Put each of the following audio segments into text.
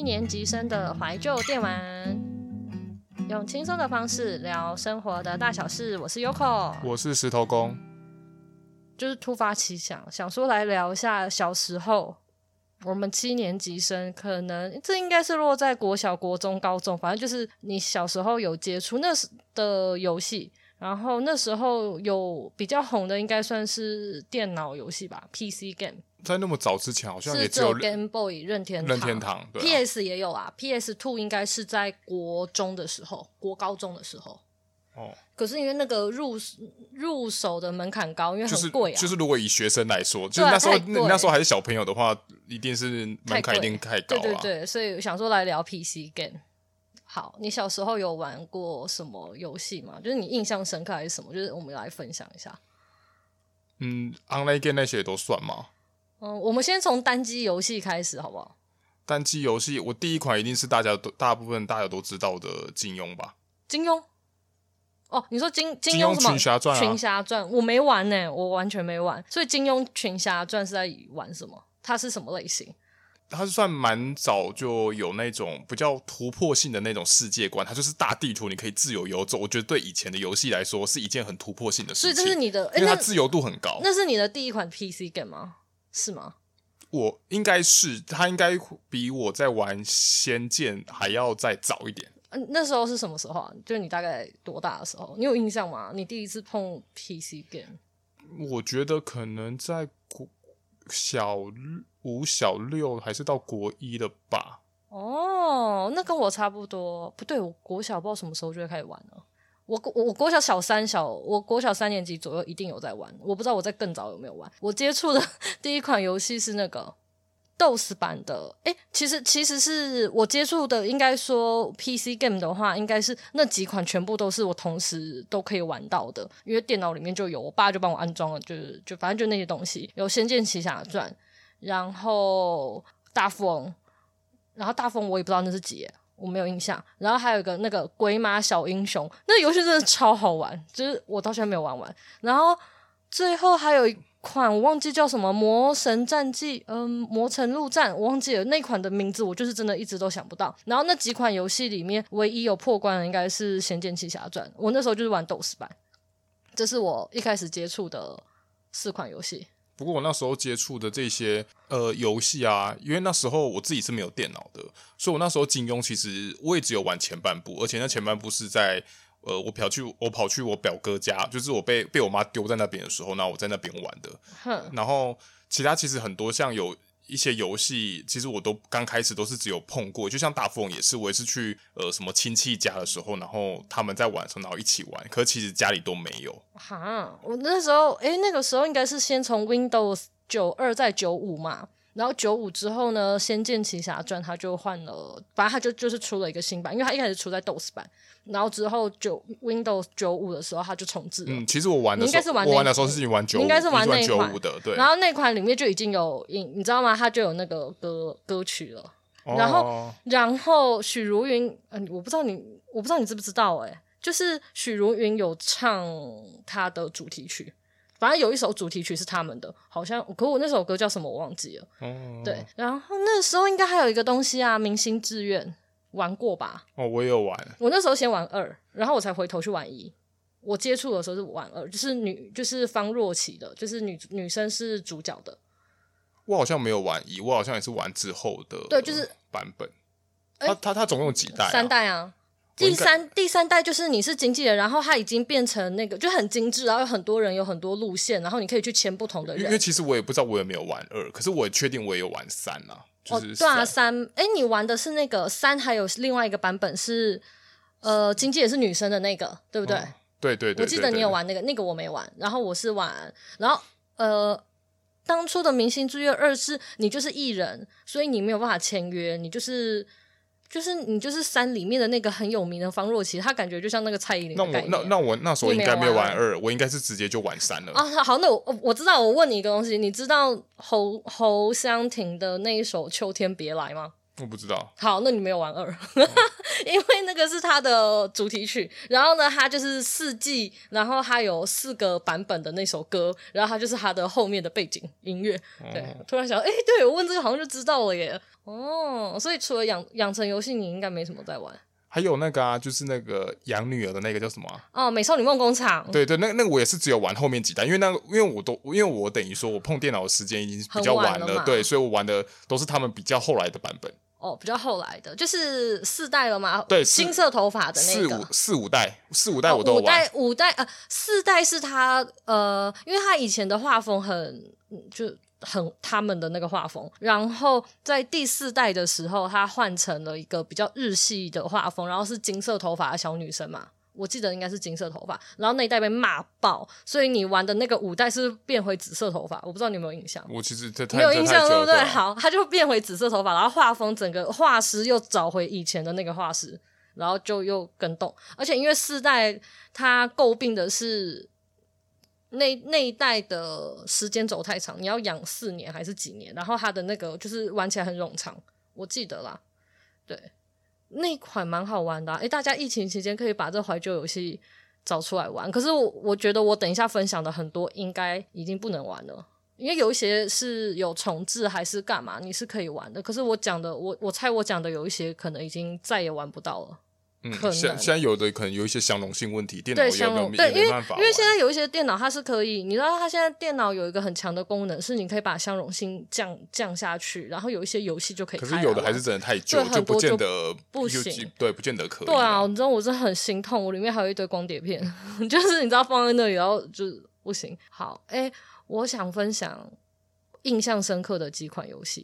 七年级生的怀旧电玩，用轻松的方式聊生活的大小事。我是 Yoko，我是石头公，就是突发奇想，想说来聊一下小时候。我们七年级生可能这应该是落在国小、国中、高中，反正就是你小时候有接触那时的游戏。然后那时候有比较红的，应该算是电脑游戏吧，PC game。在那么早之前，好像也只有 Game Boy 任天任天堂。对啊，PS 也有啊，PS Two 应该是在国中的时候，国高中的时候。哦。可是因为那个入入手的门槛高，因为很贵啊。就是，就是如果以学生来说，就是那时候那那时候还是小朋友的话，一定是门槛一定太高啊。对对对，所以想说来聊 PC game。好，你小时候有玩过什么游戏吗？就是你印象深刻还是什么？就是我们来分享一下。嗯，online game 那些也都算吗？嗯，我们先从单机游戏开始，好不好？单机游戏，我第一款一定是大家都大部分大家都知道的金庸吧？金庸？哦，你说金金庸什么？群侠传啊？群侠传，我没玩呢，我完全没玩。所以金庸群侠传是在玩什么？它是什么类型？它是算蛮早就有那种比较突破性的那种世界观，它就是大地图，你可以自由游走。我觉得对以前的游戏来说是一件很突破性的事情。所以这是你的，因为它自由度很高。那，那是你的第一款 PC game 吗？是吗？我应该是，他应该比我在玩《仙剑》还要再早一点。嗯，那时候是什么时候啊？就是你大概多大的时候？你有印象吗？你第一次碰 PC game？我觉得可能在国小五、小六还是到国一了吧。哦，那跟我差不多。不对，我国小不知道什么时候就会开始玩了。我我我国小小三小，我国小三年级左右一定有在玩。我不知道我在更早有没有玩。我接触的 第一款游戏是那个 DOS 版的。诶，其实其实是我接触的，应该说 PC game 的话，应该是那几款全部都是我同时都可以玩到的，因为电脑里面就有，我爸就帮我安装了，就是就反正就那些东西，有《仙剑奇侠传》。然后大富翁，然后大富翁我也不知道那是几，我没有印象。然后还有一个那个鬼马小英雄，那游戏真的超好玩，就是我到现在没有玩完。然后最后还有一款我忘记叫什么《魔神战记》，嗯，《魔城陆战》，我忘记了那款的名字，我就是真的一直都想不到。然后那几款游戏里面，唯一有破关的应该是《仙剑奇侠传》，我那时候就是玩 DOS 版，这是我一开始接触的四款游戏。不过我那时候接触的这些呃游戏啊，因为那时候我自己是没有电脑的，所以我那时候金庸其实我也只有玩前半部，而且那前半部是在呃我跑去我跑去我表哥家，就是我被被我妈丢在那边的时候，那我在那边玩的。哼，然后其他其实很多像有。一些游戏其实我都刚开始都是只有碰过，就像大富翁也是，我也是去呃什么亲戚家的时候，然后他们在玩的时候，然后一起玩，可是其实家里都没有。哈，我那时候诶，那个时候应该是先从 Windows 九二再九五嘛。然后九五之后呢，《仙剑奇侠传》它就换了，反正它就就是出了一个新版，因为它一开始出在 DOS 版，然后之后九 Windows 九五的时候它就重置了。嗯，其实我玩的时候，应该是玩我玩的时候是玩九五，应该是玩那款的，对。然后那款里面就已经有，你你知道吗？它就有那个歌歌曲了。哦、然后然后许茹芸，嗯、呃，我不知道你，我不知道你知不知道、欸，诶就是许茹芸有唱她的主题曲。反正有一首主题曲是他们的，好像，可我那首歌叫什么我忘记了。哦，对，然后那时候应该还有一个东西啊，《明星志愿》玩过吧？哦，我也有玩。我那时候先玩二，然后我才回头去玩一。我接触的时候是玩二，就是女，就是方若琪的，就是女女生是主角的。我好像没有玩一，我好像也是玩之后的。对，就是版本。他他他总共有几代啊？三代啊。第三第三代就是你是经纪人，然后他已经变成那个就很精致，然后有很多人有很多路线，然后你可以去签不同的人。因为其实我也不知道我有没有玩二，可是我也确定我也有玩三啊。就是、哦，对啊，三，哎，你玩的是那个三，还有另外一个版本是呃，经纪也是女生的那个，对不对？哦、对，对，对，对，对对对，我记得你有玩那个，那个我没玩，然后我是玩，然后呃，当初的《明星之约二》是你就是艺人，所以你没有办法签约，你就是。就是你就是三里面的那个很有名的方若琪，他感觉就像那个蔡依林。那我那那我那时候应该没有玩二，我应该是直接就玩三了。啊，好，那我我知道，我问你一个东西，你知道侯侯湘婷的那一首《秋天别来》吗？我不知道。好，那你没有玩二，嗯、因为那个是它的主题曲。然后呢，它就是四季，然后它有四个版本的那首歌，然后它就是它的后面的背景音乐。对，哦、突然想，哎、欸，对我问这个好像就知道了耶。哦，所以除了养养成游戏，你应该没什么在玩。还有那个啊，就是那个养女儿的那个叫什么、啊？哦，美少女梦工厂。对对，那那个我也是只有玩后面几代，因为那个因为我都因为我等于说我碰电脑的时间已经比较晚了，了对，所以我玩的都是他们比较后来的版本。哦，比较后来的，就是四代了嘛？对，金色头发的那个。四五四五代，四五代我都玩。哦、五代五代呃，四代是他呃，因为他以前的画风很就。很他们的那个画风，然后在第四代的时候，他换成了一个比较日系的画风，然后是金色头发的小女生嘛，我记得应该是金色头发，然后那一代被骂爆，所以你玩的那个五代是，是变回紫色头发，我不知道你有没有印象？我其实这没有印象，对不对？好，他就变回紫色头发，然后画风整个画师又找回以前的那个画师，然后就又更动，而且因为四代他诟病的是。那那一代的时间轴太长，你要养四年还是几年？然后它的那个就是玩起来很冗长，我记得啦。对，那款蛮好玩的啊。诶，大家疫情期间可以把这怀旧游戏找出来玩。可是我我觉得我等一下分享的很多应该已经不能玩了，因为有一些是有重置还是干嘛，你是可以玩的。可是我讲的，我我猜我讲的有一些可能已经再也玩不到了。嗯，现现在有的可能有一些相容性问题，电脑对相容对，因为因为现在有一些电脑它是可以，你知道它现在电脑有一个很强的功能，是你可以把相容性降降下去，然后有一些游戏就可以。可是有的还是真的太旧，就不见得不行，对，不见得可以。对啊，你知道我真的很心痛，我里面还有一堆光碟片，就是你知道放在那里，然后就是不行。好，哎、欸，我想分享印象深刻的几款游戏，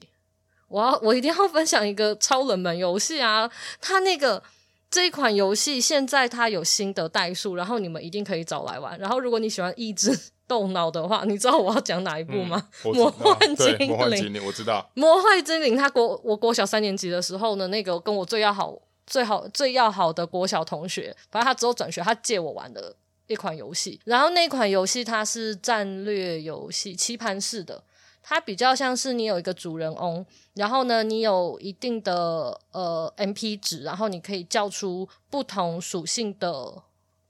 我要我一定要分享一个超冷门游戏啊，它那个。这一款游戏现在它有新的代数，然后你们一定可以找来玩。然后如果你喜欢益智动脑的话，你知道我要讲哪一部吗？嗯、魔幻精灵，魔幻精灵，我知道。魔幻精灵，他国我国小三年级的时候呢，那个跟我最要好、最好、最要好的国小同学，反正他之后转学，他借我玩的一款游戏。然后那款游戏它是战略游戏，棋盘式的。它比较像是你有一个主人翁，然后呢，你有一定的呃 MP 值，然后你可以叫出不同属性的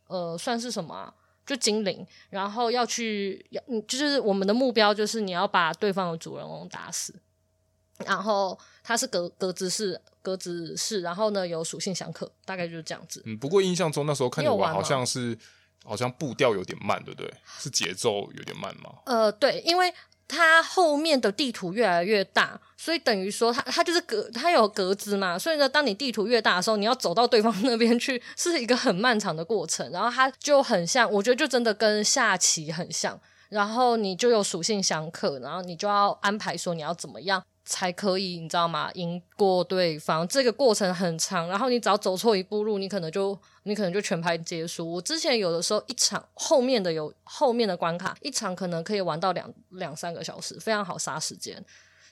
呃算是什么啊？就精灵，然后要去要，就是我们的目标就是你要把对方的主人翁打死，然后它是格格子式格子式，然后呢有属性相克，大概就是这样子。嗯，不过印象中那时候看你玩好像是好像步调有点慢，对不对？是节奏有点慢吗？呃，对，因为。它后面的地图越来越大，所以等于说它它就是格，它有格子嘛，所以呢，当你地图越大的时候，你要走到对方那边去是一个很漫长的过程。然后它就很像，我觉得就真的跟下棋很像。然后你就有属性相克，然后你就要安排说你要怎么样。才可以，你知道吗？赢过对方，这个过程很长，然后你只要走错一步路，你可能就你可能就全盘皆输。我之前有的时候一场后面的有后面的关卡，一场可能可以玩到两两三个小时，非常好杀时间。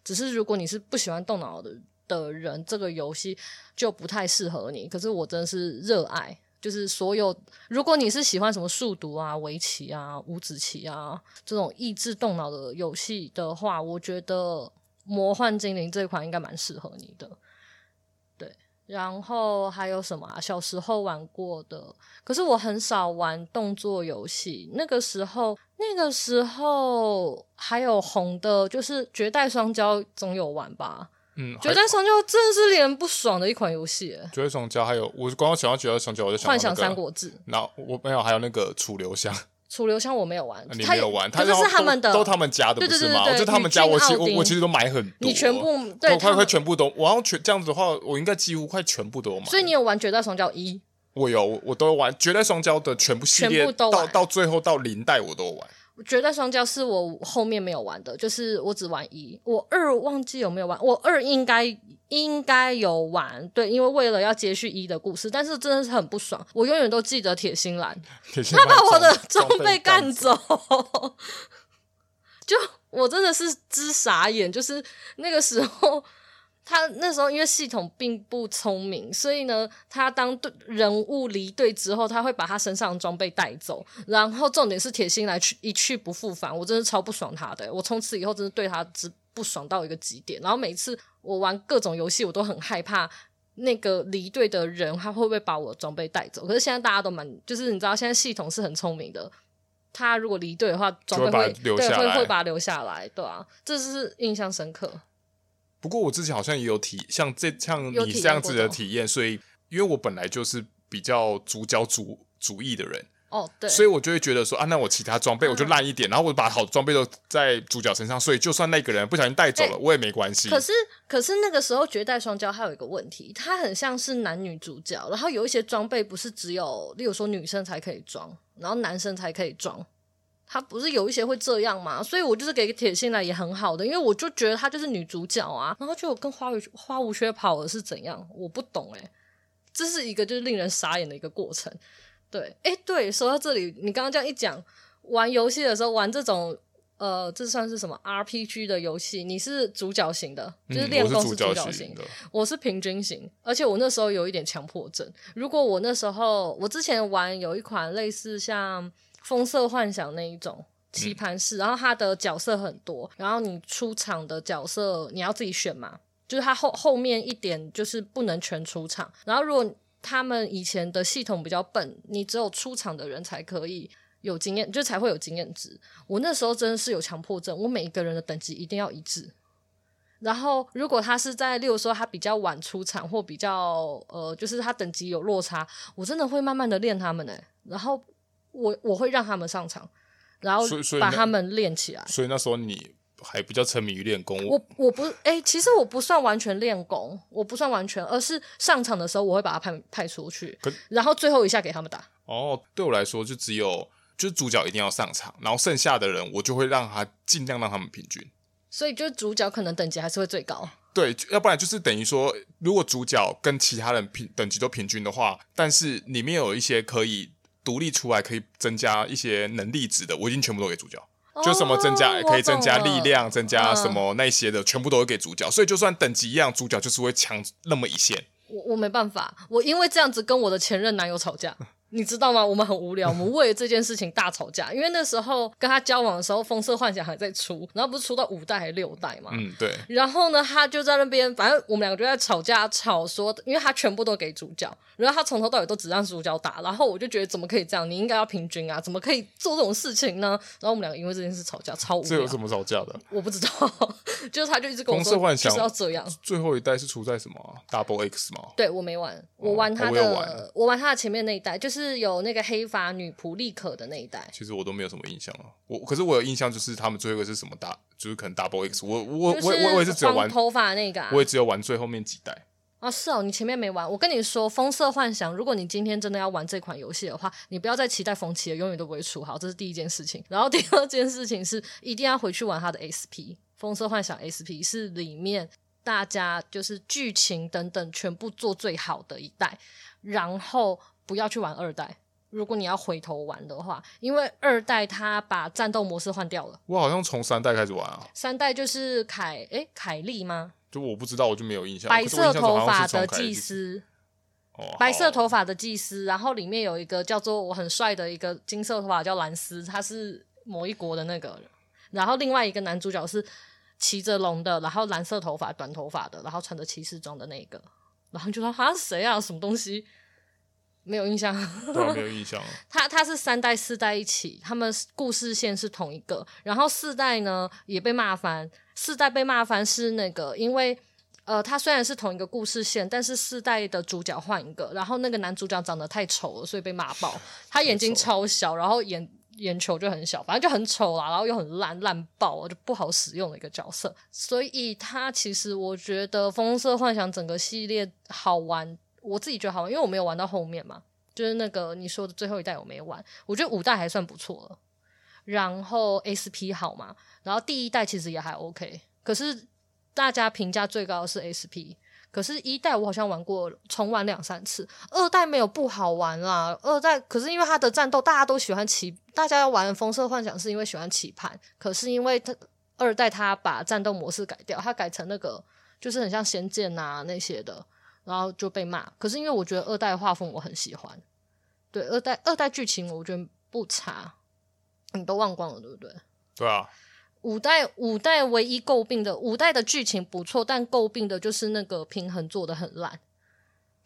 只是如果你是不喜欢动脑的的人，这个游戏就不太适合你。可是我真的是热爱，就是所有如果你是喜欢什么数独啊、围棋啊、五子棋啊这种益智动脑的游戏的话，我觉得。魔幻精灵这一款应该蛮适合你的，对。然后还有什么啊？小时候玩过的，可是我很少玩动作游戏。那个时候，那个时候还有红的，就是绝代双骄，总有玩吧？嗯，绝代双骄真的是令人不爽的一款游戏。绝代双骄还有，我刚刚想到绝代双骄，我就幻想三国志。然后我没有，还有那个楚留香。楚留香我没有玩，你没有玩，他就是他们的，都他们家的，不是吗？我觉得他们家，我其我我其实都买很多，你全部对，快快全部都，我要全这样子的话，我应该几乎快全部都有买。所以你有玩绝代双骄一？我有，我都有玩绝代双骄的全部系列，到到最后到零代我都有玩。绝代双骄是我后面没有玩的，就是我只玩一，我二忘记有没有玩，我二应该应该有玩，对，因为为了要接续一的故事，但是真的是很不爽，我永远都记得铁心兰，他把我的装备干走，就我真的是之傻眼，就是那个时候。他那时候因为系统并不聪明，所以呢，他当对人物离队之后，他会把他身上的装备带走，然后重点是铁心兰去一去不复返，我真是超不爽他的。我从此以后真的对他只不爽到一个极点。然后每次我玩各种游戏，我都很害怕那个离队的人他会不会把我装备带走。可是现在大家都蛮，就是你知道，现在系统是很聪明的。他如果离队的话，装备会会对会会把它留下来，对啊，这是印象深刻。不过我之前好像也有体像这像你这样子的体验，所以因为我本来就是比较主角主主义的人哦，对，所以我就会觉得说啊，那我其他装备我就烂一点，嗯、然后我把好装备都在主角身上，所以就算那个人不小心带走了，欸、我也没关系。可是可是那个时候绝代双骄还有一个问题，它很像是男女主角，然后有一些装备不是只有，例如说女生才可以装。然后男生才可以装，它不是有一些会这样吗？所以我就是给铁心来也很好的，因为我就觉得她就是女主角啊。然后就跟花无花无缺跑的是怎样？我不懂诶、欸，这是一个就是令人傻眼的一个过程。对，诶，对，说到这里，你刚刚这样一讲，玩游戏的时候玩这种呃，这算是什么 RPG 的游戏？你是主角型的，就是练功是主角型的，我是平均型，而且我那时候有一点强迫症。如果我那时候我之前玩有一款类似像风色幻想那一种棋盘式，嗯、然后它的角色很多，然后你出场的角色你要自己选嘛，就是它后后面一点就是不能全出场，然后如果他们以前的系统比较笨，你只有出场的人才可以。有经验就才会有经验值。我那时候真的是有强迫症，我每一个人的等级一定要一致。然后如果他是在，例如说他比较晚出场或比较呃，就是他等级有落差，我真的会慢慢的练他们呢。然后我我会让他们上场，然后把他们练起来。所以那时候你还比较沉迷于练功。我我不哎、欸，其实我不算完全练功，我不算完全，而是上场的时候我会把他派派出去，然后最后一下给他们打。哦，对我来说就只有。就是主角一定要上场，然后剩下的人我就会让他尽量让他们平均。所以，就是主角可能等级还是会最高。对，要不然就是等于说，如果主角跟其他人平等级都平均的话，但是里面有一些可以独立出来，可以增加一些能力值的，我已经全部都给主角。哦、就什么增加可以增加力量，增加什么那些的，全部都会给主角。所以，就算等级一样，主角就是会强那么一线。我我没办法，我因为这样子跟我的前任男友吵架。你知道吗？我们很无聊，我们为了这件事情大吵架。因为那时候跟他交往的时候，《风色幻想》还在出，然后不是出到五代还是六代嘛？嗯，对。然后呢，他就在那边，反正我们两个就在吵架，吵说，因为他全部都给主角，然后他从头到尾都只让主角打。然后我就觉得，怎么可以这样？你应该要平均啊！怎么可以做这种事情呢？然后我们两个因为这件事吵架，超无聊。这有什么吵架的？我不知道，就是他就一直跟我说，《风色幻想》就是要这样。最后一代是出在什么？Double X 吗？对，我没玩，我玩他的，哦，我，玩我玩他的前面那一代，就是有那个黑。黑发女仆立可的那一代，其实我都没有什么印象了。我可是我有印象，就是他们最后一个是什么大，就是可能 Double X 我。我我我我也是只有玩头发那个、啊，我也只有玩最后面几代。啊，是哦，你前面没玩。我跟你说，《风色幻想》，如果你今天真的要玩这款游戏的话，你不要再期待风起了，永远都不会出好。这是第一件事情。然后第二件事情是，一定要回去玩它的 SP，《风色幻想》SP 是里面大家就是剧情等等全部做最好的一代。然后不要去玩二代。如果你要回头玩的话，因为二代他把战斗模式换掉了。我好像从三代开始玩啊。三代就是凯诶凯莉吗？就我不知道，我就没有印象。白色头发的祭司，哦，白色头发的祭司，然后里面有一个叫做我很帅的一个金色头发叫兰斯，他是某一国的那个。然后另外一个男主角是骑着龙的，然后蓝色头发短头发的，然后穿着骑士装的那个。然后就说他是谁啊？什么东西？没有印象，对，没有印象。他他是三代四代一起，他们故事线是同一个。然后四代呢也被骂翻，四代被骂翻是那个，因为呃，他虽然是同一个故事线，但是四代的主角换一个，然后那个男主角长得太丑了，所以被骂爆。他眼睛超小，然后眼眼球就很小，反正就很丑啦，然后又很烂烂爆，就不好使用的一个角色。所以他其实我觉得《风色幻想》整个系列好玩。我自己觉得好玩，因为我没有玩到后面嘛，就是那个你说的最后一代我没玩，我觉得五代还算不错了。然后 SP 好嘛，然后第一代其实也还 OK，可是大家评价最高的是 SP，可是一代我好像玩过，重玩两三次。二代没有不好玩啦，二代可是因为它的战斗大家都喜欢棋，大家要玩风色幻想是因为喜欢棋盘，可是因为它二代它把战斗模式改掉，它改成那个就是很像仙剑啊那些的。然后就被骂，可是因为我觉得二代画风我很喜欢，对，二代二代剧情我觉得不差，你都忘光了对不对？对啊，五代五代唯一诟病的五代的剧情不错，但诟病的就是那个平衡做的很烂。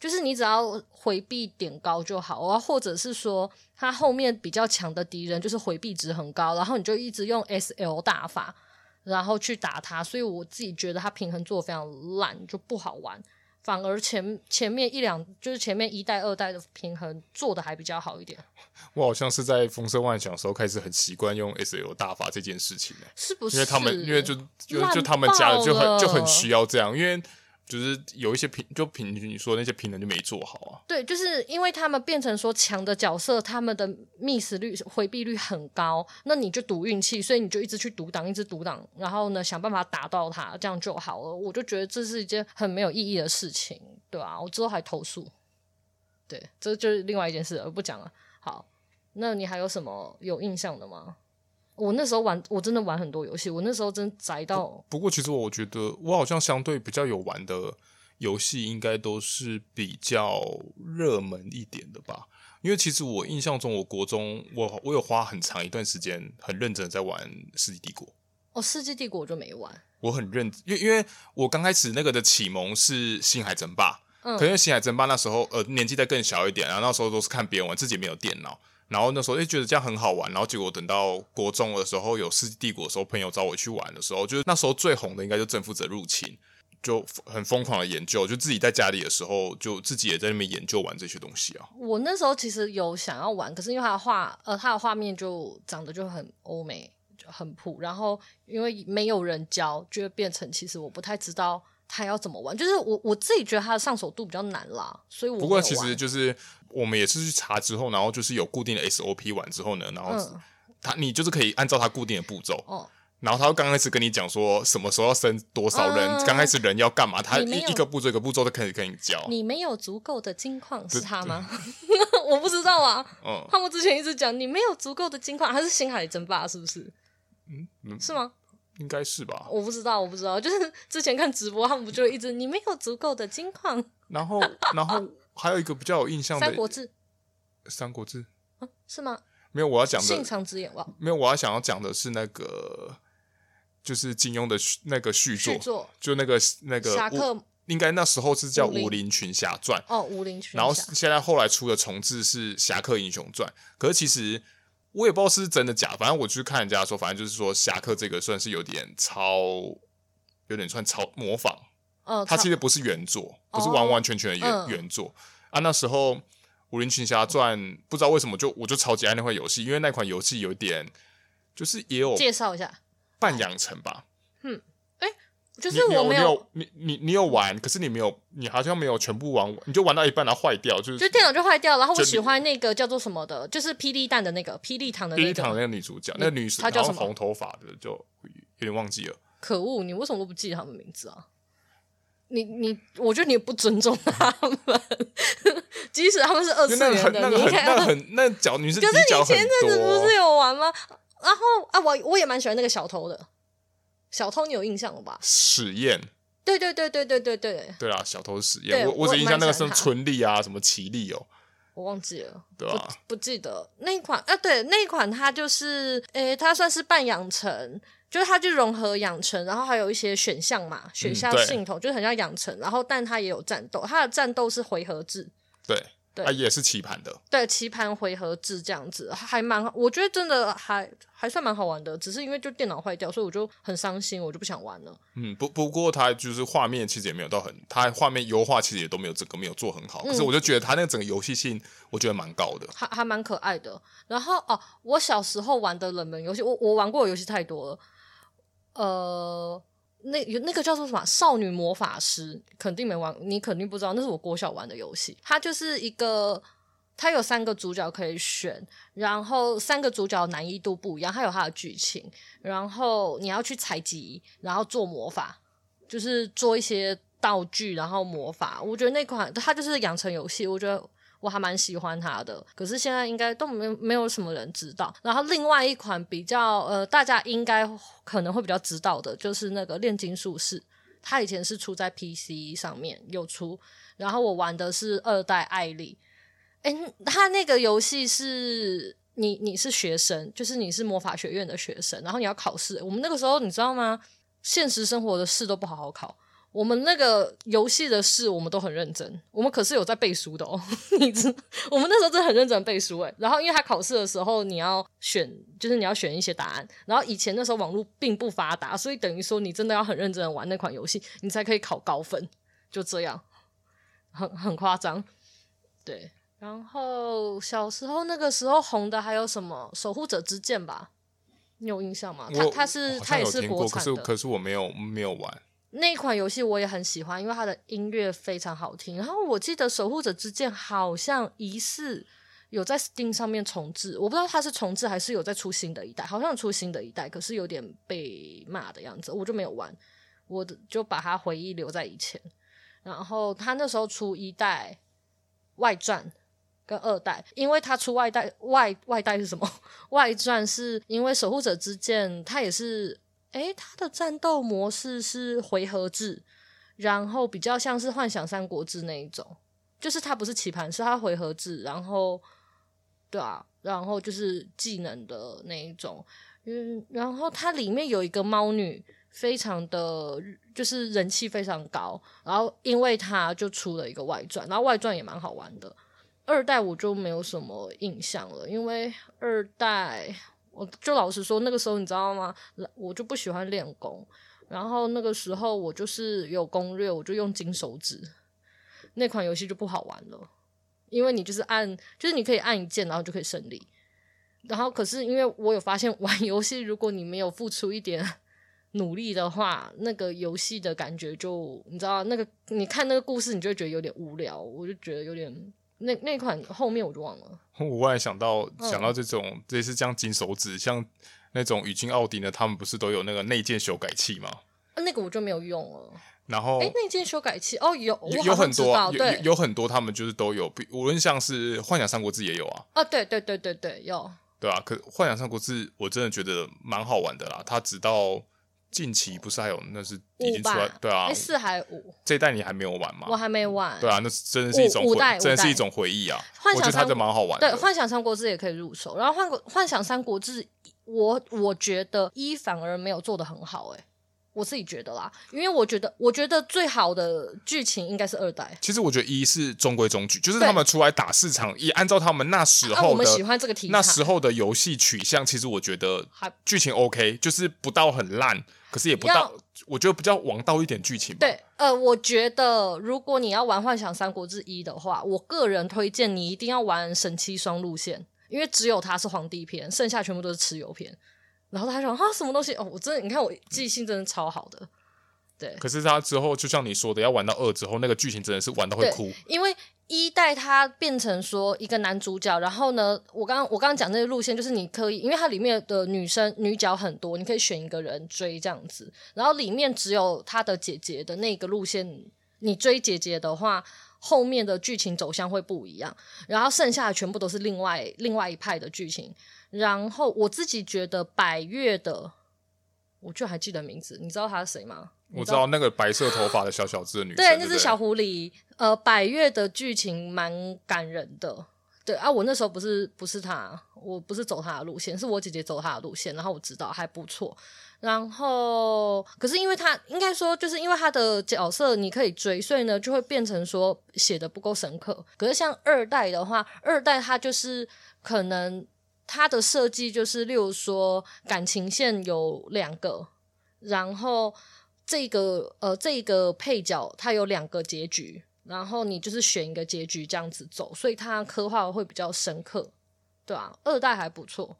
就是你只要回避点高就好，啊，或者是说他后面比较强的敌人就是回避值很高，然后你就一直用 SL 大法，然后去打他。所以我自己觉得他平衡做的非常烂，就不好玩。反而前前面一两就是前面一代二代的平衡做的还比较好一点。我好像是在风声万响的时候开始很习惯用 SL 大法这件事情，是不是？因为他们因为就就就他们家的就很就很需要这样，因为。就是有一些平，就平均你说那些平衡就没做好啊。对，就是因为他们变成说强的角色，他们的 miss 率、回避率很高，那你就赌运气，所以你就一直去独挡，一直独挡，然后呢想办法打到他，这样就好了。我就觉得这是一件很没有意义的事情，对啊，我之后还投诉。对，这就是另外一件事，我不讲了。好，那你还有什么有印象的吗？我那时候玩，我真的玩很多游戏。我那时候真宅到不。不过，其实我觉得我好像相对比较有玩的游戏，应该都是比较热门一点的吧。因为其实我印象中，我国中我我有花很长一段时间很认真的在玩《世纪帝国》。哦，《世纪帝国》我就没玩。我很认，因为因为我刚开始那个的启蒙是《星海争霸》，嗯，可能《星海争霸》那时候呃年纪再更小一点，然后那时候都是看别人玩，自己没有电脑。然后那时候诶觉得这样很好玩，然后结果等到国中的时候有《世纪帝国》的时候，朋友找我去玩的时候，就那时候最红的应该就《征服者入侵》，就很疯狂的研究，就自己在家里的时候就自己也在那边研究玩这些东西啊。我那时候其实有想要玩，可是因为它的画呃它的画面就长得就很欧美，就很普，然后因为没有人教，就会变成其实我不太知道它要怎么玩，就是我我自己觉得他的上手度比较难啦，所以我不过其实就是。我们也是去查之后，然后就是有固定的 SOP 完之后呢，然后他、嗯、你就是可以按照他固定的步骤，哦、然后他刚开始跟你讲说什么时候要升多少人，嗯、刚开始人要干嘛，他一一个步骤一个步骤都开始跟你教。你没有足够的金矿是他吗？我不知道啊。嗯，他们之前一直讲你没有足够的金矿，还是星海争霸是不是？嗯，嗯是吗？应该是吧。我不知道，我不知道。就是 之前看直播，他们不就一直你没有足够的金矿，然后然后。还有一个比较有印象的《三国志》，《三国志》啊，是吗？没有，我要讲的信长直言没有，我要想要讲的是那个，就是金庸的那个续作，作就那个那个侠客，应该那时候是叫《武林群侠传》哦，《武林群侠》。然后现在后来出的重制是《侠客英雄传》，可是其实我也不知道是真的假，反正我去看人家说，反正就是说侠客这个算是有点抄，有点算抄模仿。嗯，它其实不是原作，不是完完全全的原、原作啊。那时候《武林群侠传》不知道为什么就我就超级爱那款游戏，因为那款游戏有点就是也有介绍一下半养成吧。嗯，就是我没有你你你，你有玩，可是你没有，你好像没有全部玩，你就玩到一半然后坏掉，就是就电脑就坏掉。然后我喜欢那个叫做什么的，就是霹雳弹的那个霹雳糖的霹雳糖那个女主角，那个女她叫什么？红头发的就有点忘记了。可恶，你为什么都不记得他们名字啊？你你，我觉得你不尊重他们，即使他们是二次元的，你看那很那脚女生，可是你前阵子不是有玩吗？然后啊，我我也蛮喜欢那个小偷的，小偷你有印象了吧？史艳，对对对对对对对，对啊，小偷史艳，我我只印象那个是春丽啊，什么奇丽哦，我忘记了，对吧？不记得。那一款啊，对，那一款它就是，诶，它算是半养成。就是它就融合养成，然后还有一些选项嘛，选项系统、嗯、就是很像养成，然后但它也有战斗，它的战斗是回合制，对对，它也是棋盘的，对棋盘回合制这样子，还蛮，我觉得真的还还算蛮好玩的，只是因为就电脑坏掉，所以我就很伤心，我就不想玩了。嗯，不不过它就是画面其实也没有到很，它画面优化其实也都没有这个没有做很好，可是我就觉得它那个整个游戏性我觉得蛮高的，还还蛮可爱的。然后哦，我小时候玩的冷门游戏，我我玩过的游戏太多了。呃，那有那个叫做什么少女魔法师，肯定没玩，你肯定不知道，那是我国小玩的游戏。它就是一个，它有三个主角可以选，然后三个主角难易度不一样，它有它的剧情，然后你要去采集，然后做魔法，就是做一些道具，然后魔法。我觉得那款它就是养成游戏，我觉得。我还蛮喜欢它的，可是现在应该都没没有什么人知道。然后另外一款比较呃，大家应该可能会比较知道的，就是那个炼金术士，它以前是出在 PC 上面有出，然后我玩的是二代艾莉。诶，它那个游戏是你你是学生，就是你是魔法学院的学生，然后你要考试。我们那个时候你知道吗？现实生活的试都不好好考。我们那个游戏的事，我们都很认真。我们可是有在背书的哦，你知？我们那时候真的很认真背书诶。然后，因为他考试的时候，你要选，就是你要选一些答案。然后以前那时候网络并不发达，所以等于说你真的要很认真的玩那款游戏，你才可以考高分。就这样，很很夸张。对。然后小时候那个时候红的还有什么《守护者之剑》吧？你有印象吗？它它是它也是国产的，可是可是我没有没有玩。那一款游戏我也很喜欢，因为它的音乐非常好听。然后我记得《守护者之剑》好像疑似有在 Steam 上面重置，我不知道它是重置还是有在出新的一代，好像出新的一代，可是有点被骂的样子，我就没有玩，我就把它回忆留在以前。然后他那时候出一代外传跟二代，因为他出外代外外代是什么？外传是因为《守护者之剑》它也是。诶，它的战斗模式是回合制，然后比较像是《幻想三国志》那一种，就是它不是棋盘，是它回合制，然后对啊，然后就是技能的那一种，嗯，然后它里面有一个猫女，非常的就是人气非常高，然后因为它就出了一个外传，然后外传也蛮好玩的。二代我就没有什么印象了，因为二代。我就老实说，那个时候你知道吗？我就不喜欢练功，然后那个时候我就是有攻略，我就用金手指，那款游戏就不好玩了，因为你就是按，就是你可以按一键，然后就可以胜利。然后可是因为我有发现，玩游戏如果你没有付出一点 努力的话，那个游戏的感觉就你知道，那个你看那个故事，你就会觉得有点无聊，我就觉得有点。那那款后面我就忘了。我忽然想到，想到这种类似这样金手指，像那种宇津奥迪呢，他们不是都有那个内建修改器吗？啊，那个我就没有用了。然后，哎，内建修改器哦，有有，有很多，有有，有很多，他们就是都有，无论像是《幻想三国志》也有啊。啊，对对对对对，有。对啊，可《幻想三国志》我真的觉得蛮好玩的啦，它直到。近期不是还有那是已经出来对啊，四还五这一代你还没有玩吗？我还没玩。对啊，那真的是一种回，真的是一种回忆啊！我觉得它就蛮好玩的。对，幻想三国志也可以入手。然后幻幻想三国志，我我觉得一反而没有做的很好，哎，我自己觉得啦，因为我觉得我觉得最好的剧情应该是二代。其实我觉得一是中规中矩，就是他们出来打市场，一按照他们那时候的我们喜欢这个题材，那时候的游戏取向，其实我觉得剧情 OK，就是不到很烂。可是也不到，我觉得比较王道一点剧情吧。对，呃，我觉得如果你要玩《幻想三国志一》的话，我个人推荐你一定要玩神七双路线，因为只有它是皇帝篇，剩下全部都是蚩尤篇。然后他说啊，什么东西？哦，我真的，你看我记性真的超好的。对。可是他之后，就像你说的，要玩到二之后，那个剧情真的是玩到会哭，因为。一代他变成说一个男主角，然后呢，我刚刚我刚刚讲那个路线就是你可以，因为它里面的女生女角很多，你可以选一个人追这样子，然后里面只有他的姐姐的那个路线，你追姐姐的话，后面的剧情走向会不一样，然后剩下的全部都是另外另外一派的剧情，然后我自己觉得百越的，我就还记得名字，你知道他是谁吗？我知道那个白色头发的小小只的女生，对，那只小狐狸。呃，百越的剧情蛮感人的。对啊，我那时候不是不是他，我不是走他的路线，是我姐姐走他的路线，然后我知道还不错。然后，可是因为他应该说，就是因为他的角色你可以追，所以呢就会变成说写的不够深刻。可是像二代的话，二代他就是可能他的设计就是，例如说感情线有两个，然后。这个呃，这个配角他有两个结局，然后你就是选一个结局这样子走，所以它刻画会比较深刻，对啊，二代还不错，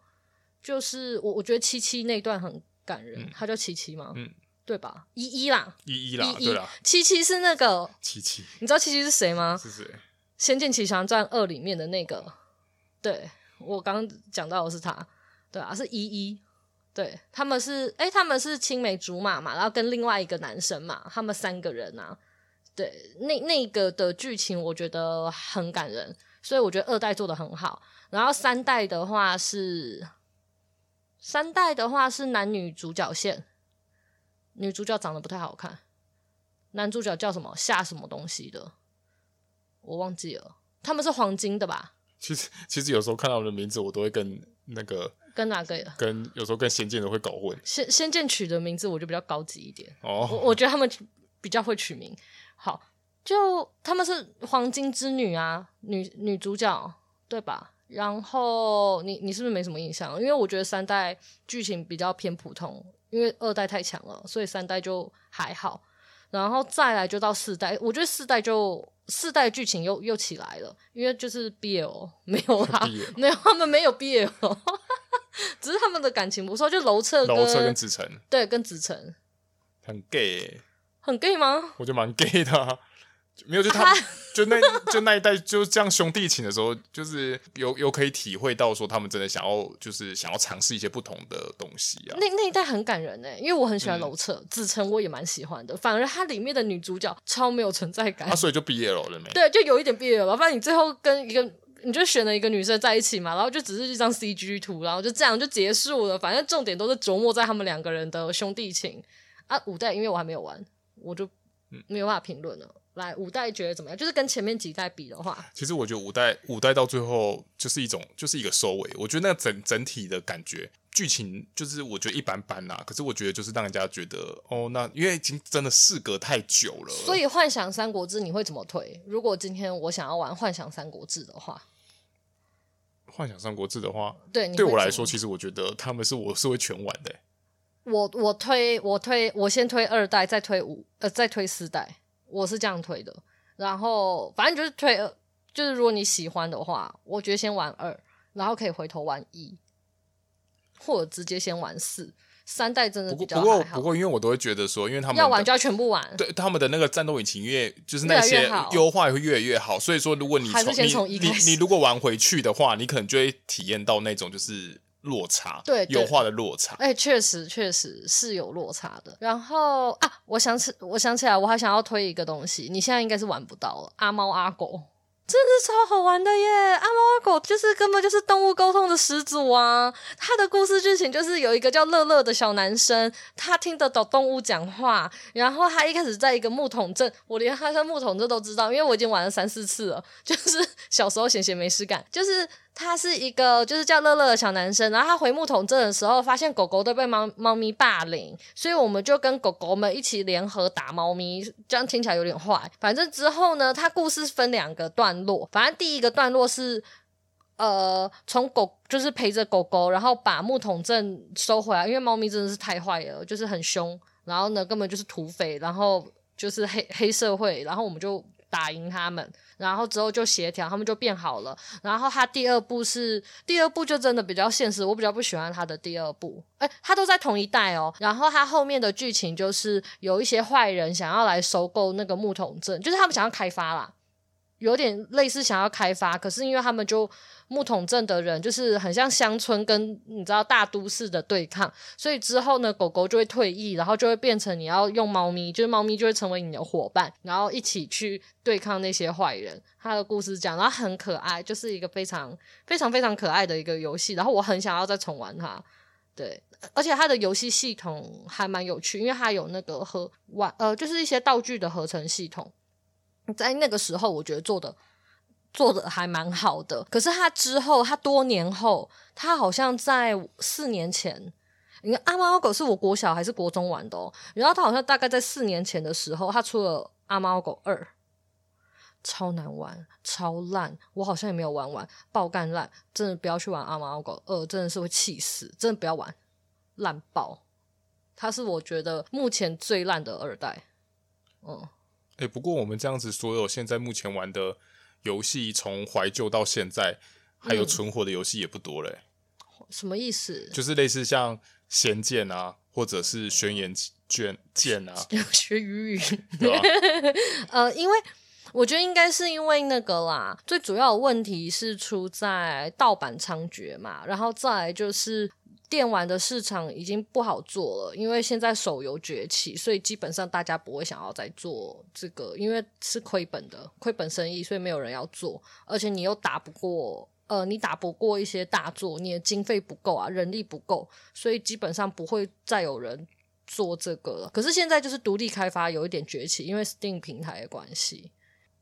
就是我我觉得七七那段很感人，嗯、他叫七七吗？嗯，对吧？一一啦，一一啦，一一对啦，七七是那个 七七，你知道七七是谁吗？是谁？《仙剑奇侠传二》里面的那个，对，我刚刚讲到的是他，对啊，是一一。对，他们是，哎，他们是青梅竹马嘛，然后跟另外一个男生嘛，他们三个人啊，对，那那个的剧情我觉得很感人，所以我觉得二代做的很好。然后三代的话是，三代的话是男女主角线，女主角长得不太好看，男主角叫什么夏什么东西的，我忘记了，他们是黄金的吧？其实其实有时候看到我的名字，我都会跟那个跟哪个？跟有时候跟仙剑的会搞混。仙仙剑取的名字我就比较高级一点哦，我我觉得他们比较会取名。好，就他们是黄金之女啊，女女主角对吧？然后你你是不是没什么印象？因为我觉得三代剧情比较偏普通，因为二代太强了，所以三代就还好。然后再来就到四代，我觉得四代就四代剧情又又起来了，因为就是 BL 没有啦，没有他们没有 BL，只是他们的感情不错，就楼彻楼彻跟子晨，对，跟子晨很 gay，欸、很 gay 吗？我觉得蛮 gay 的，啊。没有，就他，就那，就那一代，就这样兄弟情的时候，就是有有可以体会到说他们真的想要，就是想要尝试一些不同的东西啊。那那一代很感人哎，因为我很喜欢楼彻、嗯、子晨，我也蛮喜欢的。反而它里面的女主角超没有存在感，啊，所以就毕业了没？对，就有一点毕业了。反正你最后跟一个，你就选了一个女生在一起嘛，然后就只是一张 CG 图，然后就这样就结束了。反正重点都是琢磨在他们两个人的兄弟情啊。五代因为我还没有玩，我就没有办法评论了。嗯来五代觉得怎么样？就是跟前面几代比的话，其实我觉得五代五代到最后就是一种就是一个收尾。我觉得那整整体的感觉剧情就是我觉得一般般啦。可是我觉得就是让人家觉得哦，那因为已经真的事隔太久了。所以幻想三国志你会怎么推？如果今天我想要玩幻想三国志的话，幻想三国志的话，对对我来说，其实我觉得他们是我是会全玩的。我我推我推我先推二代，再推五呃再推四代。我是这样推的，然后反正就是推二，就是如果你喜欢的话，我觉得先玩二，然后可以回头玩一，或者直接先玩四。三代真的比较不过不过，因为我都会觉得说，因为他们要玩就要全部玩，对他们的那个战斗引擎，因为就是那些优化也会越来越好，所以说如果你从你你你如果玩回去的话，你可能就会体验到那种就是。落差，对优化的落差，哎、欸，确实确实是有落差的。然后啊，我想起我想起来，我还想要推一个东西，你现在应该是玩不到了，阿猫阿狗。真的超好玩的耶！阿猫阿狗就是根本就是动物沟通的始祖啊！它的故事剧情就是有一个叫乐乐的小男生，他听得懂动物讲话，然后他一开始在一个木桶镇，我连他在木桶镇都知道，因为我已经玩了三四次了。就是小时候闲闲没事干，就是他是一个就是叫乐乐的小男生，然后他回木桶镇的时候，发现狗狗都被猫猫咪霸凌，所以我们就跟狗狗们一起联合打猫咪，这样听起来有点坏。反正之后呢，他故事分两个段落。反正第一个段落是，呃，从狗就是陪着狗狗，然后把木桶镇收回来，因为猫咪真的是太坏了，就是很凶，然后呢根本就是土匪，然后就是黑黑社会，然后我们就打赢他们，然后之后就协调，他们就变好了。然后他第二部是第二部就真的比较现实，我比较不喜欢他的第二部，诶，他都在同一代哦。然后他后面的剧情就是有一些坏人想要来收购那个木桶镇，就是他们想要开发啦。有点类似想要开发，可是因为他们就木桶镇的人就是很像乡村跟你知道大都市的对抗，所以之后呢，狗狗就会退役，然后就会变成你要用猫咪，就是猫咪就会成为你的伙伴，然后一起去对抗那些坏人。他的故事讲，然后很可爱，就是一个非常非常非常可爱的一个游戏，然后我很想要再重玩它。对，而且它的游戏系统还蛮有趣，因为它有那个合玩呃，就是一些道具的合成系统。在那个时候，我觉得做的做的还蛮好的。可是他之后，他多年后，他好像在四年前，你看《阿猫阿狗》是我国小还是国中玩的哦。然后他好像大概在四年前的时候，他出了《阿猫阿狗二》，超难玩，超烂。我好像也没有玩完，爆干烂，真的不要去玩《阿猫阿狗二》，真的是会气死，真的不要玩，烂爆。它是我觉得目前最烂的二代，嗯。哎、欸，不过我们这样子，所有现在目前玩的游戏，从怀旧到现在还有存活的游戏也不多嘞、欸嗯。什么意思？就是类似像《仙剑》啊，或者是《轩辕剑剑》啊，学语语，对吧？呃，因为我觉得应该是因为那个啦，最主要的问题是出在盗版猖獗嘛，然后再来就是。电玩的市场已经不好做了，因为现在手游崛起，所以基本上大家不会想要再做这个，因为是亏本的，亏本生意，所以没有人要做。而且你又打不过，呃，你打不过一些大作，你的经费不够啊，人力不够，所以基本上不会再有人做这个了。可是现在就是独立开发有一点崛起，因为 Steam 平台的关系。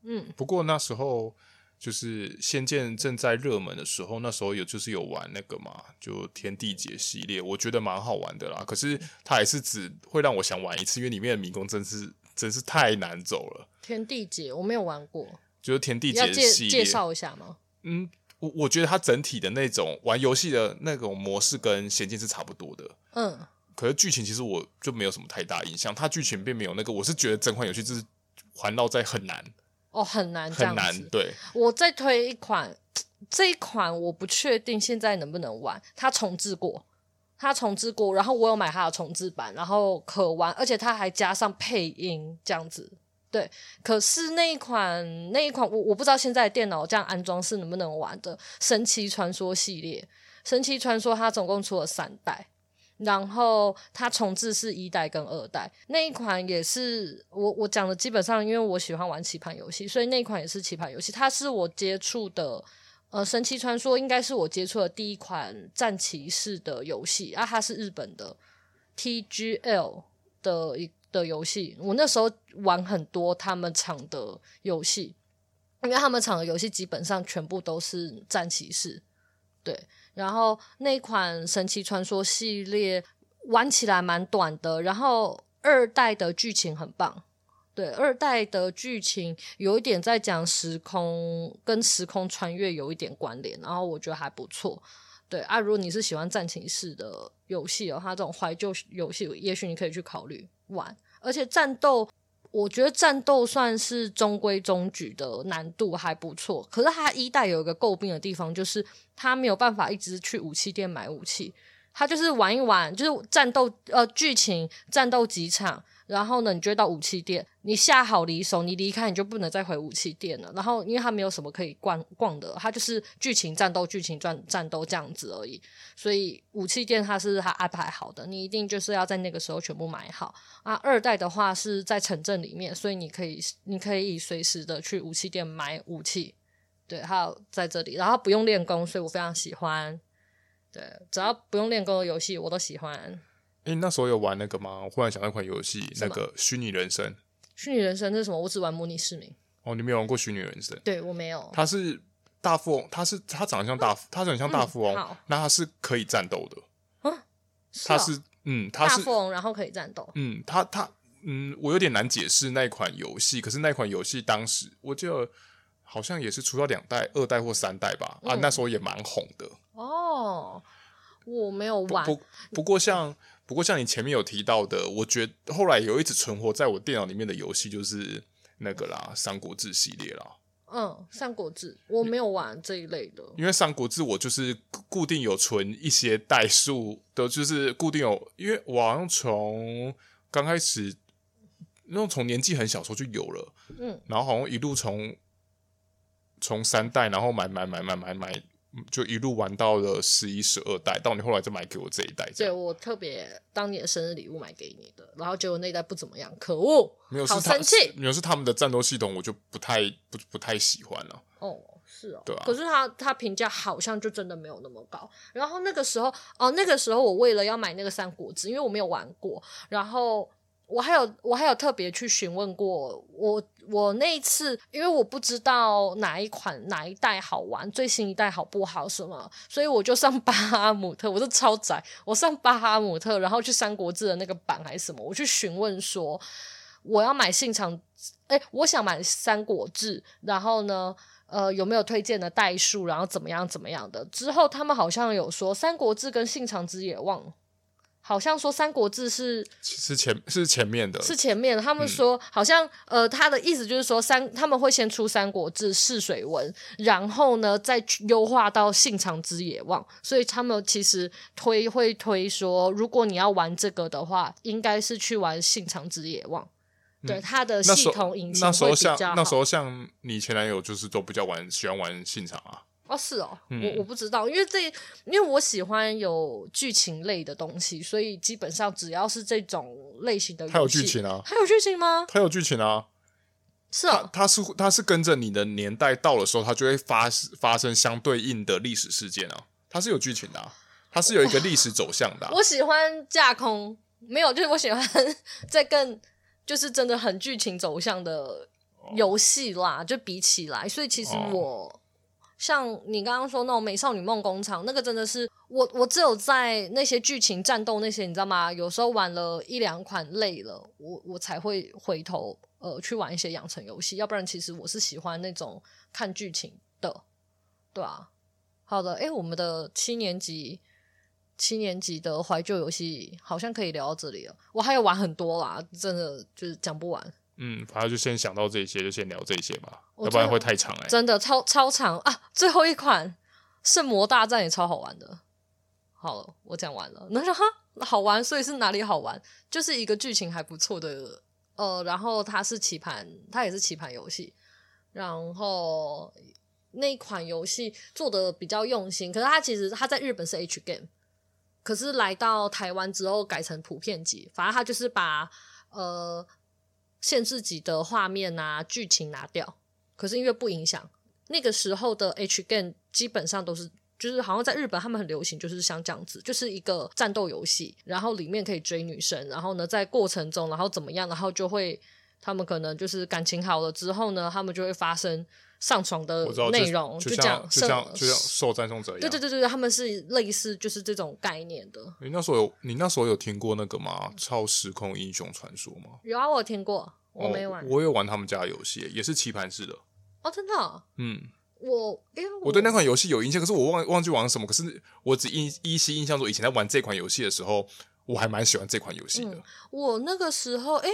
嗯，不过那时候就是《仙剑》正在热门的时候，那时候有就是有玩那个嘛，就天地劫系列，我觉得蛮好玩的啦。可是它还是只会让我想玩一次，因为里面的迷宫真是真是太难走了。天地劫我没有玩过，就是天地劫系列，介绍一下吗？嗯，我我觉得它整体的那种玩游戏的那种模式跟《仙剑》是差不多的。嗯，可是剧情其实我就没有什么太大印象，它剧情并没有那个，我是觉得整款游戏就是环绕在很难。哦，很难这样子，很难。对，我再推一款，这一款我不确定现在能不能玩。它重置过，它重置过，然后我有买它的重置版，然后可玩，而且它还加上配音这样子。对，可是那一款那一款我我不知道现在电脑这样安装是能不能玩的。神奇传说系列，神奇传说它总共出了三代。然后它重置是一代跟二代，那一款也是我我讲的基本上，因为我喜欢玩棋盘游戏，所以那一款也是棋盘游戏。它是我接触的，呃，神奇传说应该是我接触的第一款战棋式的游戏啊，它是日本的 TGL 的一的游戏。我那时候玩很多他们厂的游戏，因为他们厂的游戏基本上全部都是战棋式，对。然后那款神奇传说系列玩起来蛮短的，然后二代的剧情很棒，对，二代的剧情有一点在讲时空跟时空穿越有一点关联，然后我觉得还不错，对啊，如果你是喜欢战棋式的游戏的话，这种怀旧游戏也许你可以去考虑玩，而且战斗。我觉得战斗算是中规中矩的难度还不错，可是它一代有一个诟病的地方，就是它没有办法一直去武器店买武器，它就是玩一玩，就是战斗呃剧情战斗几场。然后呢，你就会到武器店，你下好离手，你离开你就不能再回武器店了。然后，因为它没有什么可以逛逛的，它就是剧情战斗、剧情战战斗这样子而已。所以武器店它是它安排好的，你一定就是要在那个时候全部买好啊。二代的话是在城镇里面，所以你可以你可以随时的去武器店买武器。对，还有在这里，然后不用练功，所以我非常喜欢。对，只要不用练功的游戏我都喜欢。哎，那时候有玩那个吗？我忽然想到一款游戏，那个虚拟人生。虚拟人生是什么？我只玩模拟市民。哦，你没有玩过虚拟人生？对，我没有。他是大富翁，他是他长得像大，他长得像大富翁。好，那他是可以战斗的。嗯，他是嗯，他是大富翁，然后可以战斗。嗯，他他嗯，我有点难解释那款游戏。可是那款游戏当时我记得好像也是出到两代、二代或三代吧？啊，那时候也蛮红的。哦，我没有玩。不不过像。不过，像你前面有提到的，我觉得后来有一直存活在我电脑里面的游戏就是那个啦，《三国志》系列啦。嗯，《三国志》我没有玩这一类的，因为《三国志》我就是固定有存一些代数的，就是固定有，因为我好像从刚开始那种从年纪很小时候就有了，嗯，然后好像一路从从三代，然后买买买买买买。就一路玩到了十一、十二代，到你后来再买给我这一代。对，我特别当年的生日礼物买给你的，然后结果那一代不怎么样，可恶，没有，好生气。没有是他们的战斗系统，我就不太不不太喜欢了。哦，是哦，对啊。可是他他评价好像就真的没有那么高。然后那个时候，哦，那个时候我为了要买那个三国志，因为我没有玩过，然后。我还有我还有特别去询问过我我那一次，因为我不知道哪一款哪一代好玩，最新一代好不好什么，所以我就上巴哈姆特，我是超宅，我上巴哈姆特，然后去三国志的那个版还是什么，我去询问说我要买信长，哎，我想买三国志，然后呢，呃，有没有推荐的代数，然后怎么样怎么样的？之后他们好像有说三国志跟信长之野望。好像说《三国志》是是前是前面的，是前面的。他们说、嗯、好像呃，他的意思就是说三他们会先出《三国志》试水文，然后呢再优化到《信长之野望》。所以他们其实推会推说，如果你要玩这个的话，应该是去玩《信长之野望》嗯。对，他的系统引擎会比较好。那时候像那时候像你前男友就是都比较玩喜欢玩信长啊。哦，是哦，嗯、我我不知道，因为这因为我喜欢有剧情类的东西，所以基本上只要是这种类型的它有剧情啊，它有剧情吗？它有剧情啊，是啊、哦，它是它是跟着你的年代到的时候，它就会发发生相对应的历史事件啊，它是有剧情的、啊，它是有一个历史走向的、啊。我喜欢架空，没有，就是我喜欢 在更就是真的很剧情走向的。游戏啦，就比起来，所以其实我、哦、像你刚刚说那种美少女梦工厂，那个真的是我我只有在那些剧情战斗那些，你知道吗？有时候玩了一两款累了，我我才会回头呃去玩一些养成游戏，要不然其实我是喜欢那种看剧情的，对啊。好的，诶，我们的七年级七年级的怀旧游戏好像可以聊到这里了。我还有玩很多啦，真的就是讲不完。嗯，反正就先想到这些，就先聊这些吧，要不然会太长哎、欸。真的超超长啊！最后一款《圣魔大战》也超好玩的。好了，我讲完了。那说哈好玩，所以是哪里好玩？就是一个剧情还不错的，呃，然后它是棋盘，它也是棋盘游戏。然后那款游戏做的比较用心，可是它其实它在日本是 H game，可是来到台湾之后改成普遍级，反正它就是把呃。限制级的画面啊，剧情拿掉，可是因为不影响。那个时候的 H game 基本上都是，就是好像在日本他们很流行，就是像这样子，就是一个战斗游戏，然后里面可以追女生，然后呢在过程中，然后怎么样，然后就会他们可能就是感情好了之后呢，他们就会发生。上床的内容就，就像就像就像受赞颂者一样，对对对对，他们是类似就是这种概念的。你那时候有你那时候有听过那个吗？超时空英雄传说吗？有啊，我有听过，我没玩。哦、我有玩他们家的游戏，也是棋盘式的。哦，真的、哦？嗯，我因为我，我对那款游戏有印象，可是我忘忘记玩什么。可是我只依依稀印象说，以前在玩这款游戏的时候，我还蛮喜欢这款游戏的、嗯。我那个时候，哎。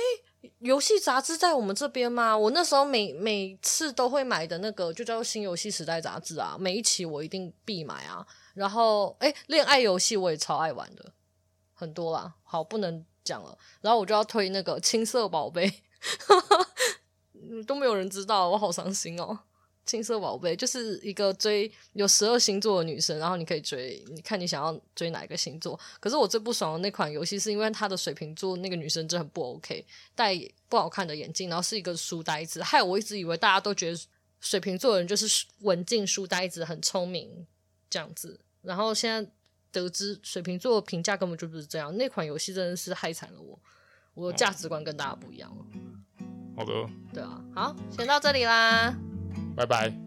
游戏杂志在我们这边吗？我那时候每每次都会买的那个就叫《新游戏时代》杂志啊，每一期我一定必买啊。然后，诶，恋爱游戏我也超爱玩的，很多啦。好，不能讲了。然后我就要推那个青色宝贝，都没有人知道，我好伤心哦。青色宝贝就是一个追有十二星座的女生，然后你可以追，你看你想要追哪一个星座。可是我最不爽的那款游戏是因为它的水瓶座那个女生真的很不 OK，戴不好看的眼镜，然后是一个书呆子，害我一直以为大家都觉得水瓶座的人就是文静书呆子，很聪明这样子。然后现在得知水瓶座评价根本就不是这样，那款游戏真的是害惨了我，我的价值观跟大家不一样了。好的，对啊，好，先到这里啦。拜拜。